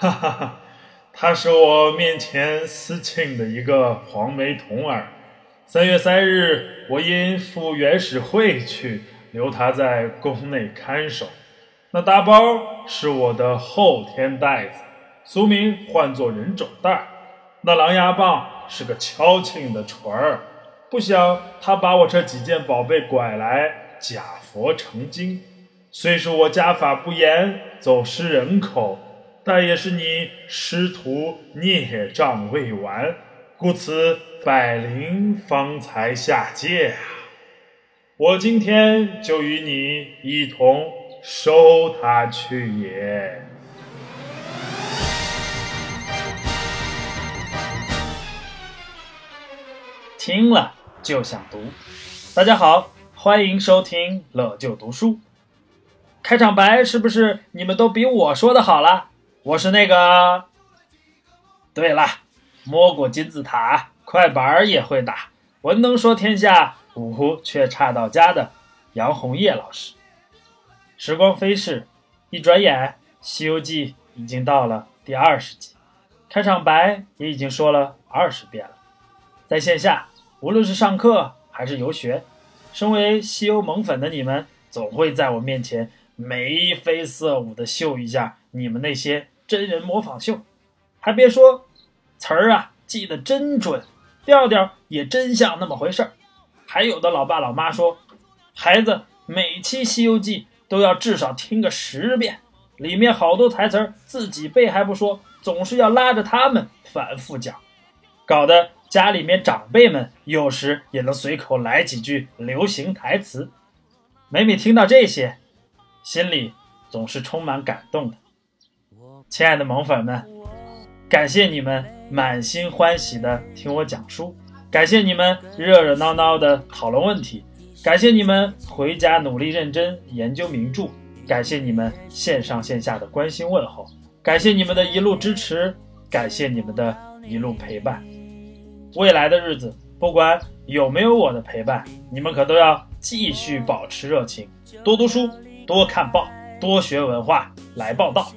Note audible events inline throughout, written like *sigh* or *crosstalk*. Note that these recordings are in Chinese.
哈哈哈，他是我面前私庆的一个黄眉童儿。三月三日，我因赴元始会去，留他在宫内看守。那大包是我的后天袋子，俗名唤作人种袋。那狼牙棒是个敲磬的锤儿。不想他把我这几件宝贝拐来，假佛成精。虽说我家法不严，走失人口，但也是你师徒孽障未完，故此百灵方才下界啊！我今天就与你一同收他去也。听了。就想读，大家好，欢迎收听乐就读书。开场白是不是你们都比我说的好了？我是那个，对了，摸过金字塔，快板儿也会打，文能说天下，武却差到家的杨红叶老师。时光飞逝，一转眼，《西游记》已经到了第二十集，开场白也已经说了二十遍了，在线下。无论是上课还是游学，身为西游萌粉的你们，总会在我面前眉飞色舞的秀一下你们那些真人模仿秀。还别说，词儿啊记得真准，调调也真像那么回事儿。还有的老爸老妈说，孩子每期《西游记》都要至少听个十遍，里面好多台词儿自己背还不说，总是要拉着他们反复讲，搞得。家里面长辈们有时也能随口来几句流行台词，每每听到这些，心里总是充满感动的。亲爱的萌粉们，感谢你们满心欢喜的听我讲书，感谢你们热热闹闹的讨论问题，感谢你们回家努力认真研究名著，感谢你们线上线下的关心问候，感谢你们的一路支持，感谢你们的一路陪伴。未来的日子，不管有没有我的陪伴，你们可都要继续保持热情，多读书，多看报，多学文化，来报道。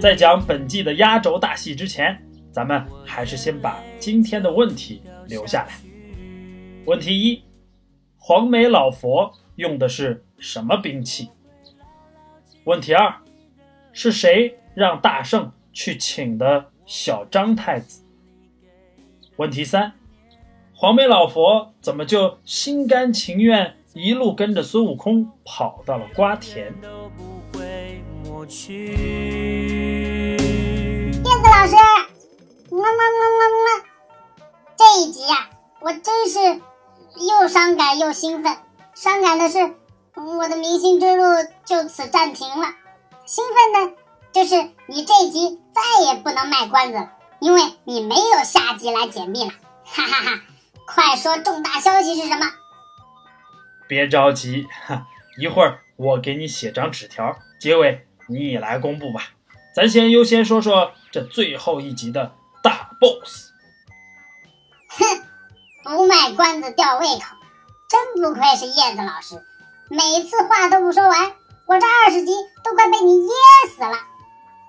在讲本季的压轴大戏之前，咱们还是先把今天的问题留下来。问题一：黄眉老佛用的是什么兵器？问题二。是谁让大圣去请的小张太子？问题三：黄眉老佛怎么就心甘情愿一路跟着孙悟空跑到了瓜田？叶子老师，么么么么么，这一集呀，我真是又伤感又兴奋。伤感的是，我的明星之路就此暂停了。兴奋的，就是你这一集再也不能卖关子了，因为你没有下集来解密了，哈哈哈！快说重大消息是什么？别着急，哈，一会儿我给你写张纸条，结尾你来公布吧。咱先优先说说这最后一集的大 boss。哼，不卖关子吊胃口，真不愧是叶子老师，每次话都不说完。我这二十集都快被你噎死了，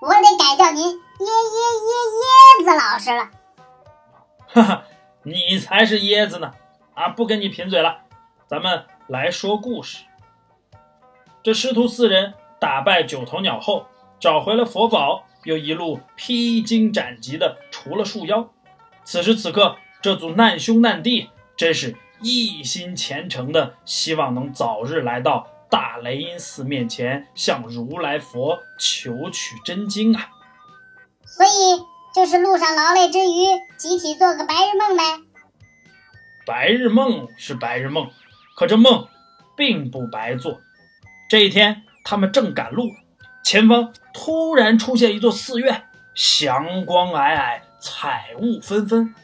我得改叫您椰椰椰椰子老师了。哈哈，你才是椰子呢！啊，不跟你贫嘴了，咱们来说故事。这师徒四人打败九头鸟后，找回了佛宝，又一路披荆斩棘的除了树妖。此时此刻，这组难兄难弟真是一心虔诚的，希望能早日来到。大雷音寺面前向如来佛求取真经啊！所以就是路上劳累之余，集体做个白日梦呗。白日梦是白日梦，可这梦并不白做。这一天，他们正赶路，前方突然出现一座寺院，祥光霭霭，彩雾纷纷。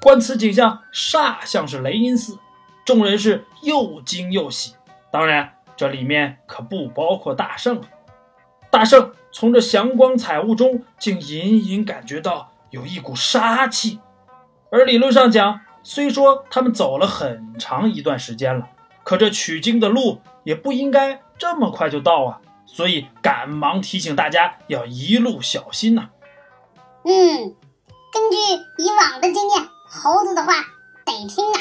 观此景象，煞像是雷音寺。众人是又惊又喜，当然。这里面可不包括大圣。大圣从这祥光彩雾中，竟隐隐感觉到有一股杀气。而理论上讲，虽说他们走了很长一段时间了，可这取经的路也不应该这么快就到啊，所以赶忙提醒大家要一路小心呐。嗯，根据以往的经验，猴子的话得听啊。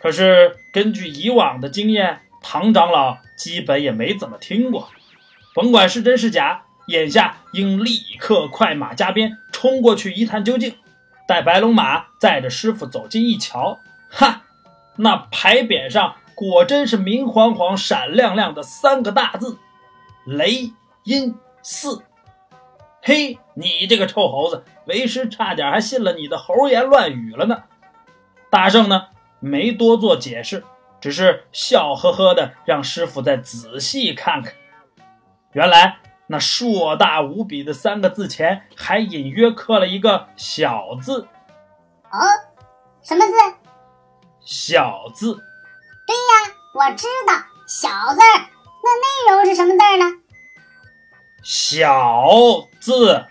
可是根据以往的经验，唐长老基本也没怎么听过。甭管是真是假，眼下应立刻快马加鞭冲过去一探究竟。待白龙马载着师傅走近一瞧，哈，那牌匾上果真是明晃晃、闪亮亮的三个大字“雷音寺”。嘿，你这个臭猴子，为师差点还信了你的猴言乱语了呢。大圣呢？没多做解释，只是笑呵呵的让师傅再仔细看看。原来那硕大无比的三个字前还隐约刻了一个“小”字。哦，什么字？小字。对呀，我知道“小”字儿。那内容是什么字呢？小字，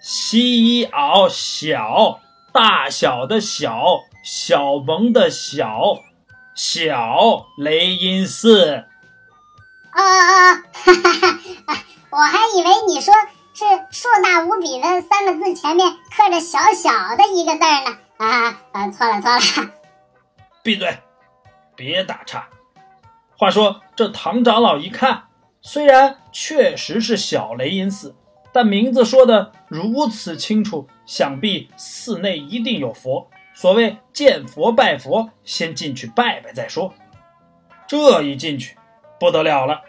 西袄小，大小的小。小萌的小，小雷音寺。啊啊，哈哈哈！我还以为你说是硕大无比的三个字前面刻着小小的一个字呢。啊啊，错了错了。闭嘴，别打岔。话说这唐长老一看，虽然确实是小雷音寺，但名字说的如此清楚，想必寺内一定有佛。所谓见佛拜佛，先进去拜拜再说。这一进去，不得了了，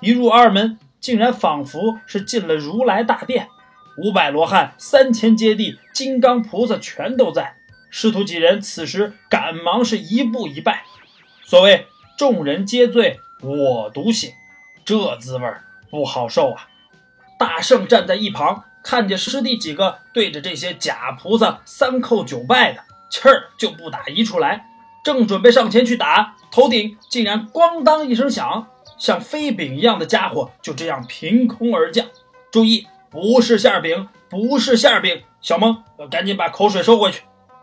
一入二门，竟然仿佛是进了如来大殿，五百罗汉、三千揭谛、金刚菩萨全都在。师徒几人此时赶忙是一步一拜。所谓众人皆醉我独醒，这滋味不好受啊！大圣站在一旁，看见师弟几个对着这些假菩萨三叩九拜的。气儿就不打一处来，正准备上前去打，头顶竟然咣当一声响，像飞饼一样的家伙就这样凭空而降。注意，不是馅饼，不是馅饼。小蒙，赶紧把口水收回去。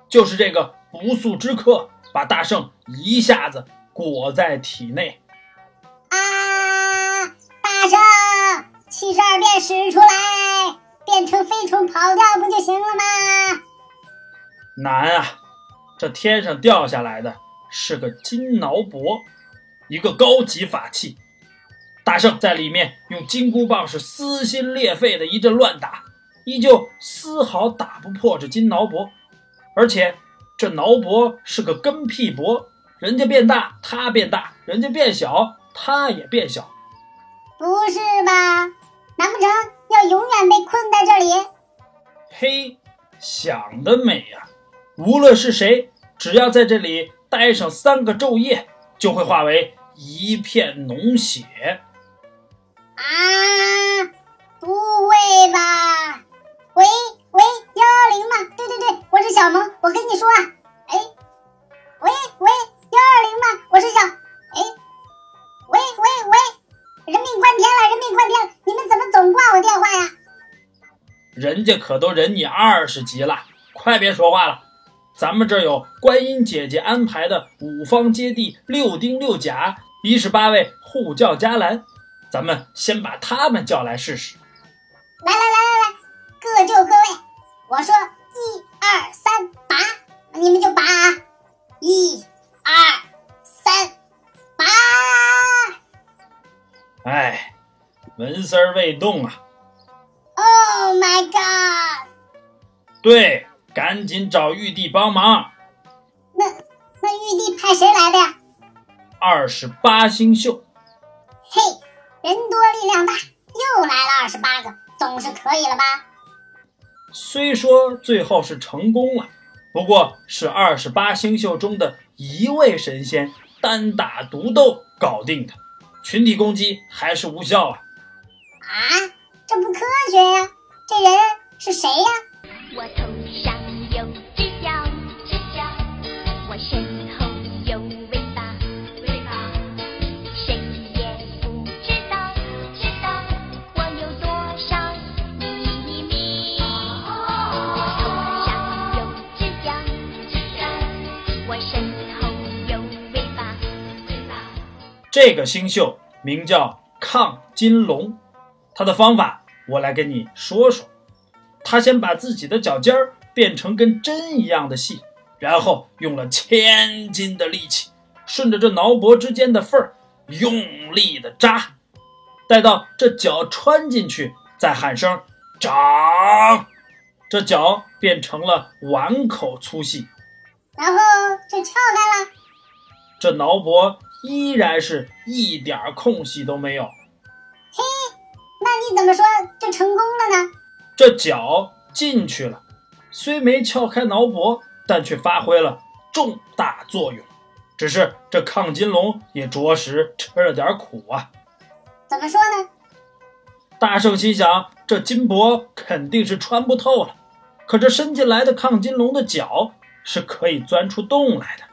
就是这个不速之客，把大圣一下子裹在体内。啊！大圣，七十二变使出来，变成飞虫跑掉不就行了吗？难啊！这天上掉下来的是个金挠脖，一个高级法器。大圣在里面用金箍棒是撕心裂肺的一阵乱打，依旧丝毫打不破这金挠脖。而且这挠脖是个跟屁脖，人家变大，他变大；人家变小，他也变小。不是吧？难不成要永远被困在这里？嘿，想得美呀！无论是谁，只要在这里待上三个昼夜，就会化为一片脓血。啊！不会吧？喂喂，幺幺零吗？对对对，我是小萌，我跟你说啊，哎，喂喂，幺二零吗？我是小，哎，喂喂喂，人命关天了，人命关天了，你们怎么总挂我电话呀？人家可都忍你二十集了，快别说话了。咱们这有观音姐姐安排的五方揭谛、六丁六甲、一十八位护教伽蓝，咱们先把他们叫来试试。来来来来来，各就各位。我说一二三拔，你们就拔。一二三拔。哎，纹丝儿未动啊。Oh my god！对。赶紧找玉帝帮忙。那那玉帝派谁来的呀？二十八星宿。嘿，人多力量大，又来了二十八个，总是可以了吧？虽说最后是成功了，不过是二十八星宿中的一位神仙单打独斗搞定的，群体攻击还是无效啊！啊，这不科学呀！这人是谁呀？我这个星宿名叫亢金龙，他的方法我来跟你说说。他先把自己的脚尖儿变成跟针一样的细，然后用了千斤的力气，顺着这挠脖之间的缝儿用力的扎，待到这脚穿进去，再喊声“长”，这脚变成了碗口粗细，然后就撬开了。这挠脖依然是一点空隙都没有。嘿，那你怎么说就成功了呢？这脚进去了，虽没撬开挠脖，但却发挥了重大作用。只是这亢金龙也着实吃了点苦啊。怎么说呢？大圣心想，这金箔肯定是穿不透了，可这伸进来的亢金龙的脚是可以钻出洞来的，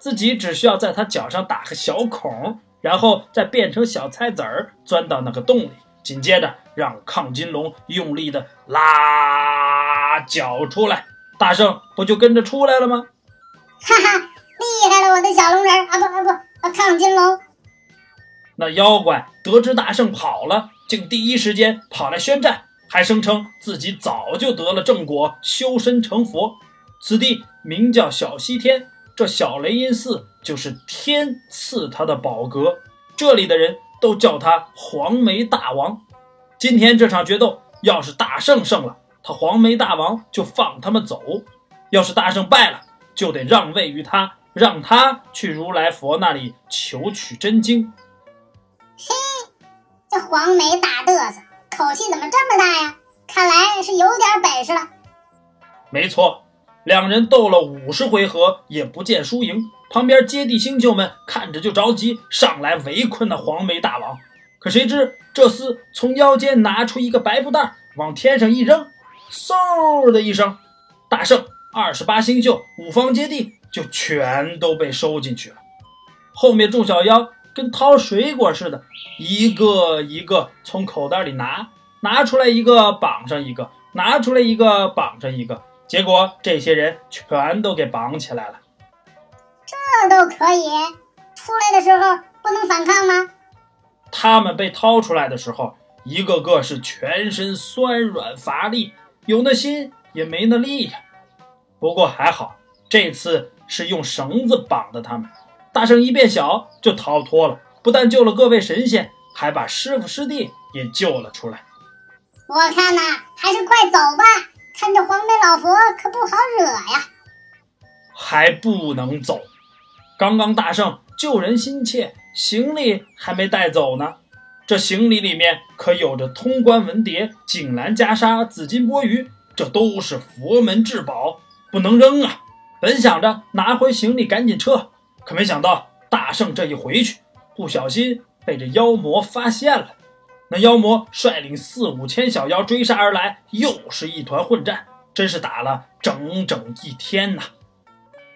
自己只需要在他脚上打个小孔，然后再变成小菜籽儿钻到那个洞里。紧接着，让亢金龙用力的拉脚出来，大圣不就跟着出来了吗？哈哈，厉害了，我的小龙人啊！不啊不啊，亢金龙。那妖怪得知大圣跑了，竟第一时间跑来宣战，还声称自己早就得了正果，修身成佛。此地名叫小西天，这小雷音寺就是天赐他的宝阁，这里的人。都叫他黄眉大王。今天这场决斗，要是大圣胜了，他黄眉大王就放他们走；要是大圣败了，就得让位于他，让他去如来佛那里求取真经。嘿，这黄眉大嘚瑟，口气怎么这么大呀？看来是有点本事了。没错，两人斗了五十回合，也不见输赢。旁边接地星宿们看着就着急，上来围困那黄眉大王。可谁知这厮从腰间拿出一个白布袋，往天上一扔，嗖的一声，大圣、二十八星宿、五方接地就全都被收进去了。后面众小妖跟掏水果似的，一个一个从口袋里拿，拿出来一个绑上一个，拿出来一个绑上一个，结果这些人全都给绑起来了。这都可以，出来的时候不能反抗吗？他们被掏出来的时候，一个个是全身酸软乏力，有那心也没那力呀。不过还好，这次是用绳子绑的他们。大圣一变小就逃脱了，不但救了各位神仙，还把师傅师弟也救了出来。我看呐，还是快走吧，看这黄眉老佛可不好惹呀。还不能走。刚刚大圣救人心切，行李还没带走呢。这行李里面可有着通关文牒、锦兰袈裟、紫金钵盂，这都是佛门至宝，不能扔啊！本想着拿回行李赶紧撤，可没想到大圣这一回去，不小心被这妖魔发现了。那妖魔率领四五千小妖追杀而来，又是一团混战，真是打了整整一天呐！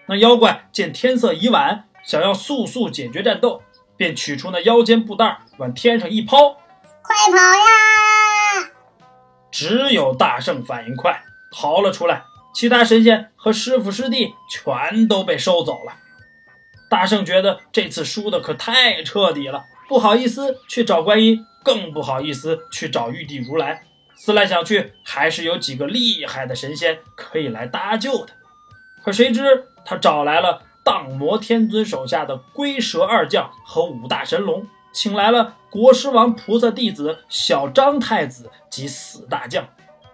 那妖怪见天色已晚，想要速速解决战斗，便取出那腰间布袋，往天上一抛，快跑呀！只有大圣反应快，逃了出来，其他神仙和师傅师弟全都被收走了。大圣觉得这次输的可太彻底了，不好意思去找观音，更不好意思去找玉帝如来。思来想去，还是有几个厉害的神仙可以来搭救的。可谁知他找来了荡魔天尊手下的龟蛇二将和五大神龙，请来了国师王菩萨弟子小张太子及四大将，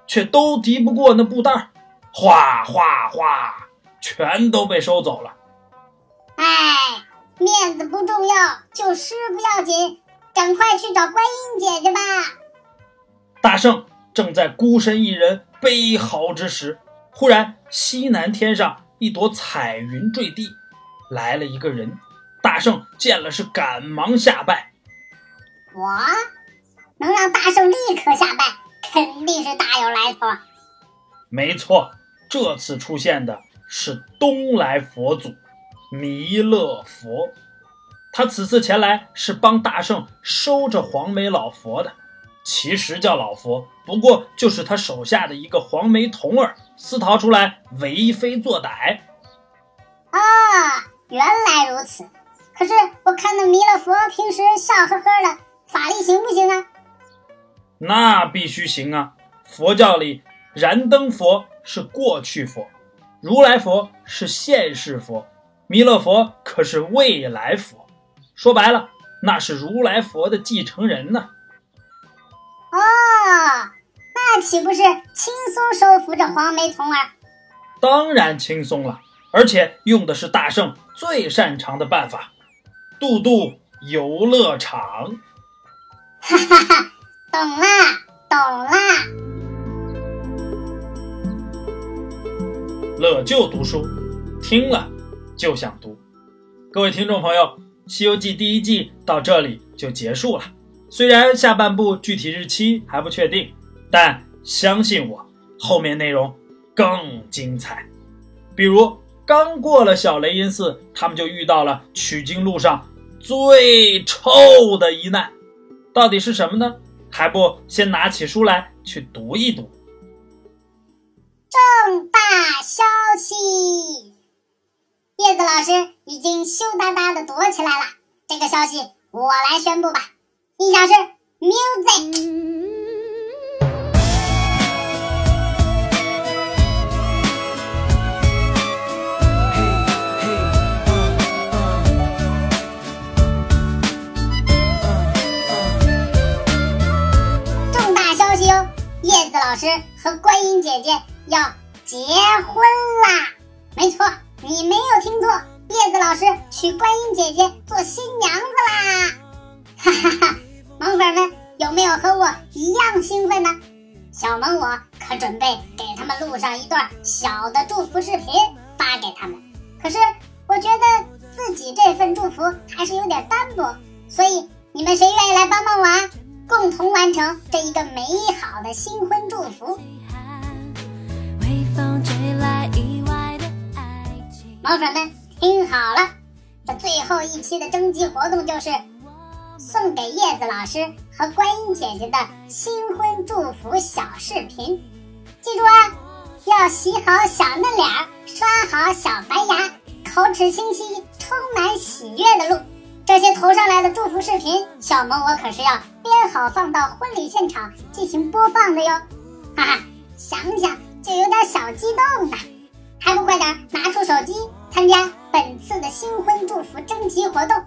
却都敌不过那布袋哗哗哗，全都被收走了。哎，面子不重要，救师傅要紧，赶快去找观音姐姐吧。大圣正在孤身一人悲嚎之时。忽然，西南天上一朵彩云坠地，来了一个人。大圣见了，是赶忙下拜。我能让大圣立刻下拜，肯定是大有来头。没错，这次出现的是东来佛祖弥勒佛。他此次前来是帮大圣收着黄眉老佛的。其实叫老佛，不过就是他手下的一个黄眉童儿私逃出来为非作歹。啊，原来如此！可是我看那弥勒佛平时笑呵呵的，法力行不行啊？那必须行啊！佛教里，燃灯佛是过去佛，如来佛是现世佛，弥勒佛可是未来佛。说白了，那是如来佛的继承人呢。哦，那岂不是轻松收服这黄眉童儿？当然轻松了，而且用的是大圣最擅长的办法——渡渡游乐场。哈哈哈，懂啦，懂啦。乐就读书，听了就想读。各位听众朋友，《西游记》第一季到这里就结束了。虽然下半部具体日期还不确定，但相信我，后面内容更精彩。比如刚过了小雷音寺，他们就遇到了取经路上最臭的一难，到底是什么呢？还不先拿起书来去读一读大消息！叶子老师已经羞答答的躲起来了。这个消息我来宣布吧。音响是 music。重大消息哦！叶子老师和观音姐姐要结婚啦！没错，你没有听错，叶子老师娶观音姐姐做新娘子啦！哈哈哈，萌粉们有没有和我一样兴奋呢？小萌我可准备给他们录上一段小的祝福视频发给他们。可是我觉得自己这份祝福还是有点单薄，所以你们谁愿意来帮帮我啊？共同完成这一个美好的新婚祝福。猫粉们听好了，这最后一期的征集活动就是送给叶子老师和观音姐姐的新婚祝福小视频。记住啊，要洗好小嫩脸，刷好小白牙，口齿清晰，充满喜悦的录。这些投上来的祝福视频，小萌我可是要编好放到婚礼现场进行播放的哟！哈哈，想想就有点小激动呢，还不快点拿出手机参加本次的新婚祝福征集活动？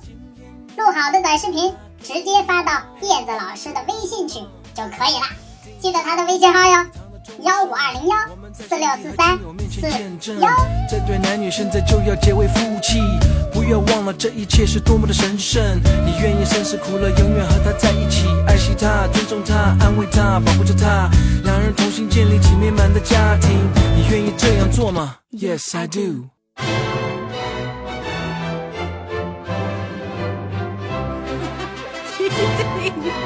录好的短视频直接发到叶子老师的微信群就可以了，记得他的微信号哟，幺五二零幺四六四三四幺。这对男女现在就要结为夫妻，不要忘了这一切是多么的神圣。你愿意生死苦乐，永远和他在一起，爱惜他，尊重他，安慰他，保护着他，两人同心建立起美满的家庭。你愿意这样做吗？Yes, I do. *laughs* 谢谢。